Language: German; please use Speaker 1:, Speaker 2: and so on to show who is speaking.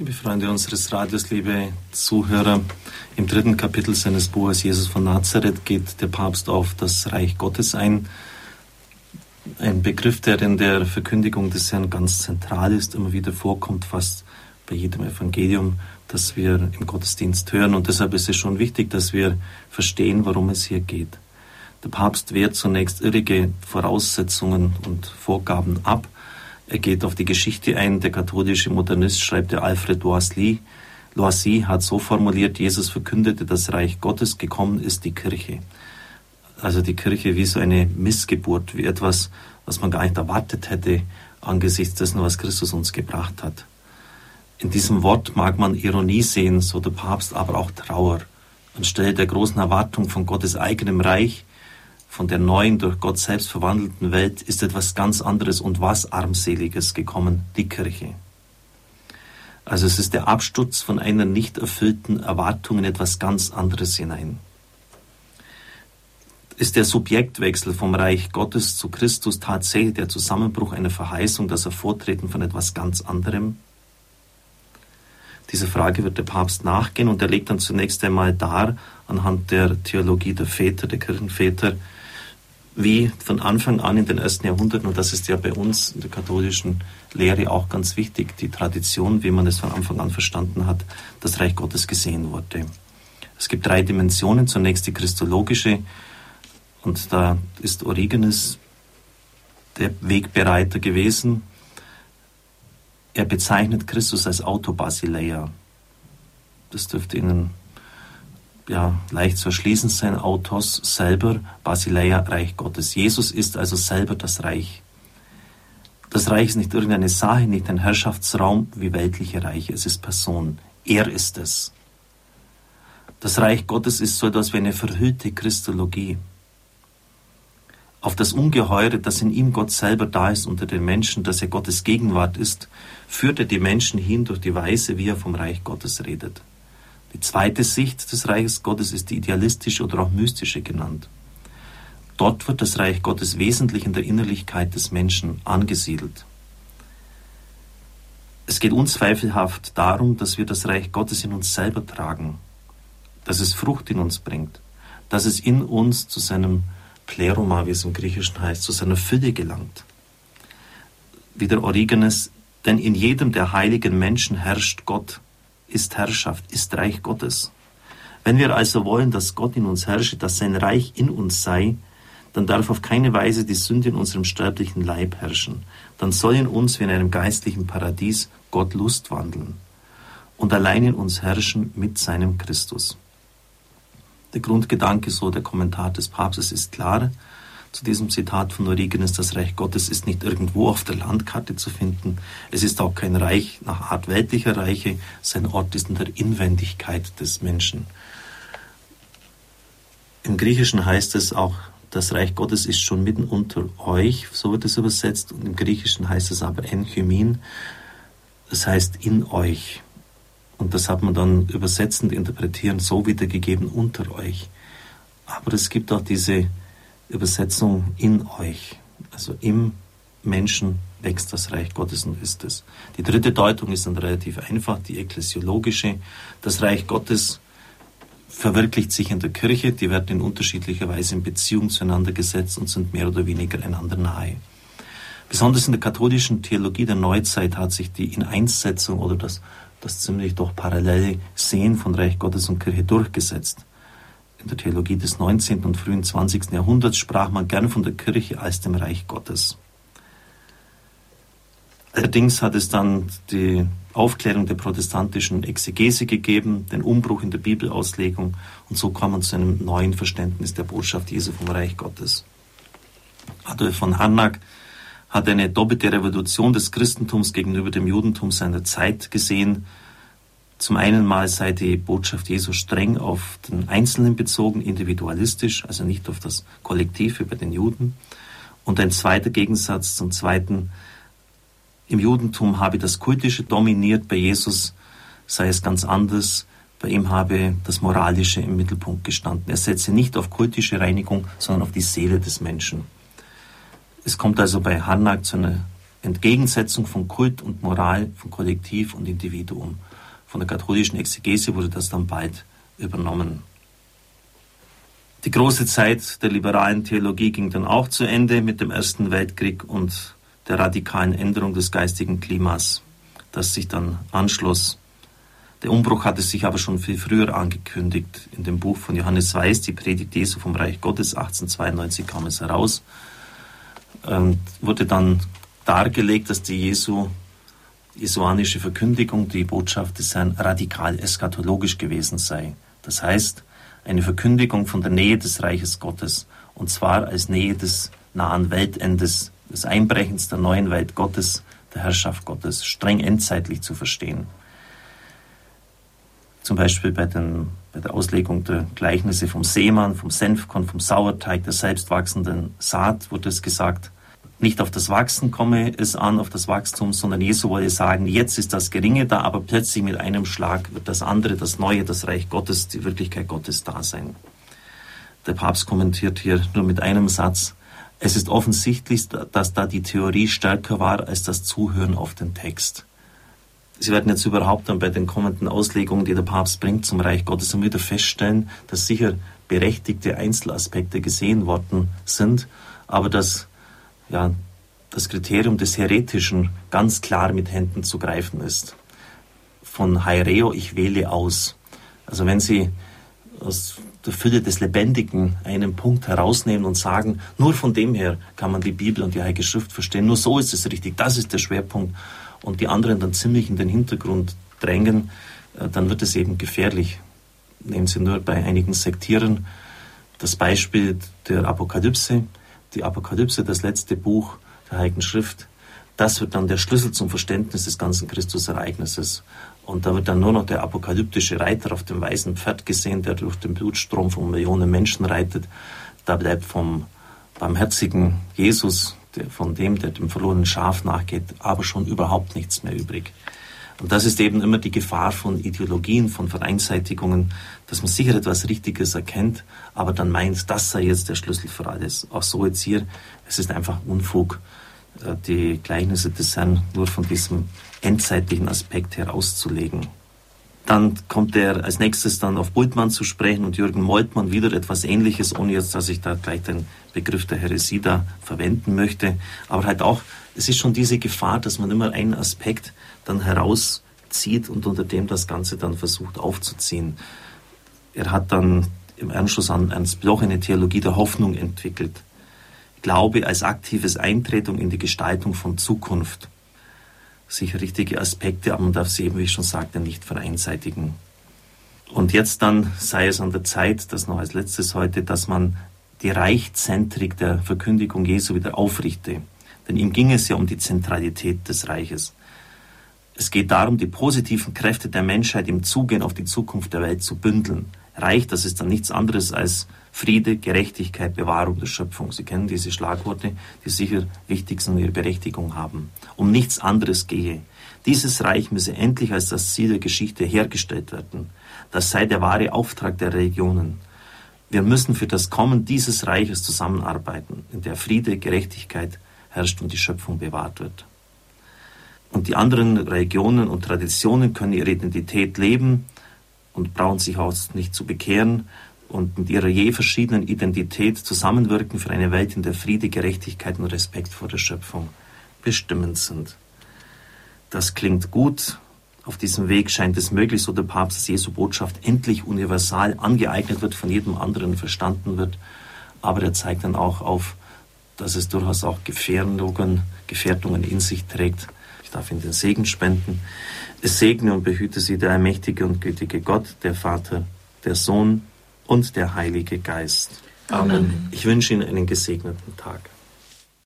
Speaker 1: Liebe Freunde unseres Radios, liebe Zuhörer, im dritten Kapitel seines Buches Jesus von Nazareth geht der Papst auf das Reich Gottes ein. Ein Begriff, der in der Verkündigung des Herrn ganz zentral ist, immer wieder vorkommt, fast bei jedem Evangelium, das wir im Gottesdienst hören. Und deshalb ist es schon wichtig, dass wir verstehen, worum es hier geht. Der Papst wehrt zunächst irrige Voraussetzungen und Vorgaben ab er geht auf die Geschichte ein. Der katholische Modernist schreibt der Alfred Loisy. Loisy hat so formuliert, Jesus verkündete das Reich Gottes, gekommen ist die Kirche. Also die Kirche wie so eine Missgeburt, wie etwas, was man gar nicht erwartet hätte angesichts dessen, was Christus uns gebracht hat. In diesem Wort mag man Ironie sehen, so der Papst, aber auch Trauer. Anstelle der großen Erwartung von Gottes eigenem Reich von der neuen, durch Gott selbst verwandelten Welt ist etwas ganz anderes und was Armseliges gekommen, die Kirche. Also es ist der Absturz von einer nicht erfüllten Erwartung in etwas ganz anderes hinein. Ist der Subjektwechsel vom Reich Gottes zu Christus tatsächlich der Zusammenbruch einer Verheißung, das Hervortreten von etwas ganz anderem? Dieser Frage wird der Papst nachgehen und er legt dann zunächst einmal dar, anhand der Theologie der Väter, der Kirchenväter, wie von Anfang an in den ersten Jahrhunderten, und das ist ja bei uns in der katholischen Lehre auch ganz wichtig, die Tradition, wie man es von Anfang an verstanden hat, das Reich Gottes gesehen wurde. Es gibt drei Dimensionen. Zunächst die christologische, und da ist Origenes der Wegbereiter gewesen. Er bezeichnet Christus als Autobasileia. Das dürfte Ihnen ja, leicht zu erschließen sein, Autos selber, Basileia, Reich Gottes. Jesus ist also selber das Reich. Das Reich ist nicht irgendeine Sache, nicht ein Herrschaftsraum wie weltliche Reiche, es ist Person. Er ist es. Das Reich Gottes ist so etwas wie eine verhüllte Christologie. Auf das Ungeheure, das in ihm Gott selber da ist unter den Menschen, dass er Gottes Gegenwart ist, führt er die Menschen hin durch die Weise, wie er vom Reich Gottes redet. Die zweite Sicht des Reiches Gottes ist die idealistische oder auch mystische genannt. Dort wird das Reich Gottes wesentlich in der Innerlichkeit des Menschen angesiedelt. Es geht unzweifelhaft darum, dass wir das Reich Gottes in uns selber tragen, dass es Frucht in uns bringt, dass es in uns zu seinem Pleroma, wie es im Griechischen heißt, zu seiner Fülle gelangt. Wie der Origenes, denn in jedem der heiligen Menschen herrscht Gott, ist Herrschaft, ist Reich Gottes. Wenn wir also wollen, dass Gott in uns herrsche, dass sein Reich in uns sei, dann darf auf keine Weise die Sünde in unserem sterblichen Leib herrschen. Dann soll in uns wie in einem geistlichen Paradies Gott Lust wandeln und allein in uns herrschen mit seinem Christus. Der Grundgedanke, so der Kommentar des Papstes, ist klar zu diesem Zitat von Origenes, das Reich Gottes ist nicht irgendwo auf der Landkarte zu finden. Es ist auch kein Reich nach Art weltlicher Reiche. Sein Ort ist in der Inwendigkeit des Menschen. Im Griechischen heißt es auch, das Reich Gottes ist schon mitten unter euch, so wird es übersetzt. Und im Griechischen heißt es aber Enhymin, das heißt in euch. Und das hat man dann übersetzend interpretieren, so wiedergegeben unter euch. Aber es gibt auch diese Übersetzung in euch. Also im Menschen wächst das Reich Gottes und ist es. Die dritte Deutung ist dann relativ einfach, die ekklesiologische. Das Reich Gottes verwirklicht sich in der Kirche, die werden in unterschiedlicher Weise in Beziehung zueinander gesetzt und sind mehr oder weniger einander nahe. Besonders in der katholischen Theologie der Neuzeit hat sich die Ineinssetzung oder das, das ziemlich doch parallele Sehen von Reich Gottes und Kirche durchgesetzt in der Theologie des 19. und frühen 20. Jahrhunderts sprach man gern von der Kirche als dem Reich Gottes. Allerdings hat es dann die Aufklärung der protestantischen Exegese gegeben, den Umbruch in der Bibelauslegung und so kam man zu einem neuen Verständnis der Botschaft Jesu vom Reich Gottes. Adolf von Harnack hat eine doppelte Revolution des Christentums gegenüber dem Judentum seiner Zeit gesehen, zum einen mal sei die Botschaft Jesu streng auf den Einzelnen bezogen, individualistisch, also nicht auf das Kollektiv wie bei den Juden. Und ein zweiter Gegensatz zum zweiten, im Judentum habe das Kultische dominiert, bei Jesus sei es ganz anders. Bei ihm habe das Moralische im Mittelpunkt gestanden. Er setze nicht auf kultische Reinigung, sondern auf die Seele des Menschen. Es kommt also bei Harnack zu einer Entgegensetzung von Kult und Moral, von Kollektiv und Individuum. Von der katholischen Exegese wurde das dann bald übernommen. Die große Zeit der liberalen Theologie ging dann auch zu Ende mit dem Ersten Weltkrieg und der radikalen Änderung des geistigen Klimas, das sich dann anschloss. Der Umbruch hatte sich aber schon viel früher angekündigt. In dem Buch von Johannes Weiß, die Predigt Jesu vom Reich Gottes, 1892 kam es heraus, ähm, wurde dann dargelegt, dass die Jesu, jesuanische Verkündigung, die Botschaft des Herrn, radikal eschatologisch gewesen sei. Das heißt, eine Verkündigung von der Nähe des Reiches Gottes, und zwar als Nähe des nahen Weltendes, des Einbrechens der neuen Welt Gottes, der Herrschaft Gottes, streng endzeitlich zu verstehen. Zum Beispiel bei, den, bei der Auslegung der Gleichnisse vom Seemann, vom Senfkorn, vom Sauerteig, der selbstwachsenden Saat wurde es gesagt, nicht auf das Wachsen komme es an, auf das Wachstum, sondern Jesu wolle sagen, jetzt ist das Geringe da, aber plötzlich mit einem Schlag wird das andere, das Neue, das Reich Gottes, die Wirklichkeit Gottes da sein. Der Papst kommentiert hier nur mit einem Satz, es ist offensichtlich, dass da die Theorie stärker war als das Zuhören auf den Text. Sie werden jetzt überhaupt dann bei den kommenden Auslegungen, die der Papst bringt zum Reich Gottes, dann wieder feststellen, dass sicher berechtigte Einzelaspekte gesehen worden sind, aber dass ja, das Kriterium des Heretischen ganz klar mit Händen zu greifen ist. Von Haireo, ich wähle aus. Also wenn Sie aus der Fülle des Lebendigen einen Punkt herausnehmen und sagen, nur von dem her kann man die Bibel und die Heilige Schrift verstehen, nur so ist es richtig, das ist der Schwerpunkt und die anderen dann ziemlich in den Hintergrund drängen, äh, dann wird es eben gefährlich. Nehmen Sie nur bei einigen Sektieren das Beispiel der Apokalypse die Apokalypse, das letzte Buch der Heiligen Schrift, das wird dann der Schlüssel zum Verständnis des ganzen Christusereignisses. Und da wird dann nur noch der apokalyptische Reiter auf dem weißen Pferd gesehen, der durch den Blutstrom von Millionen Menschen reitet. Da bleibt vom barmherzigen Jesus, der, von dem, der dem verlorenen Schaf nachgeht, aber schon überhaupt nichts mehr übrig. Und das ist eben immer die Gefahr von Ideologien, von Vereinseitigungen, dass man sicher etwas Richtiges erkennt, aber dann meint, das sei jetzt der Schlüssel für alles. Auch so jetzt hier, es ist einfach Unfug, äh, die Gleichnisse des Herrn nur von diesem endzeitlichen Aspekt herauszulegen. Dann kommt er als nächstes dann auf Bultmann zu sprechen und Jürgen Moltmann wieder etwas Ähnliches, ohne jetzt, dass ich da gleich den Begriff der Heresie da verwenden möchte. Aber halt auch, es ist schon diese Gefahr, dass man immer einen Aspekt dann herauszieht und unter dem das Ganze dann versucht aufzuziehen. Er hat dann im Anschluss an Ernst Bloch eine Theologie der Hoffnung entwickelt. Glaube als aktives Eintreten in die Gestaltung von Zukunft. Sicher richtige Aspekte, aber man darf sie eben, wie ich schon sagte, nicht vereinseitigen. Und jetzt dann sei es an der Zeit, das noch als letztes heute, dass man die Reichzentrik der Verkündigung Jesu wieder aufrichte. Denn ihm ging es ja um die Zentralität des Reiches. Es geht darum, die positiven Kräfte der Menschheit im Zugehen auf die Zukunft der Welt zu bündeln. Reich, das ist dann nichts anderes als Friede, Gerechtigkeit, Bewahrung der Schöpfung. Sie kennen diese Schlagworte, die sicher wichtig sind und ihre Berechtigung haben. Um nichts anderes gehe. Dieses Reich müsse endlich als das Ziel der Geschichte hergestellt werden. Das sei der wahre Auftrag der Religionen. Wir müssen für das Kommen dieses Reiches zusammenarbeiten, in der Friede, Gerechtigkeit herrscht und die Schöpfung bewahrt wird. Und die anderen Religionen und Traditionen können ihre Identität leben und brauchen sich auch nicht zu bekehren und mit ihrer je verschiedenen Identität zusammenwirken für eine Welt, in der Friede, Gerechtigkeit und Respekt vor der Schöpfung bestimmend sind. Das klingt gut. Auf diesem Weg scheint es möglich, so der Papst, dass Jesu Botschaft endlich universal angeeignet wird, von jedem anderen verstanden wird. Aber er zeigt dann auch auf, dass es durchaus auch Gefährdungen, Gefährdungen in sich trägt, ich darf Ihnen den Segen spenden. Es segne und behüte Sie der allmächtige und gütige Gott, der Vater, der Sohn und der Heilige Geist. Amen. Ich wünsche Ihnen einen gesegneten Tag.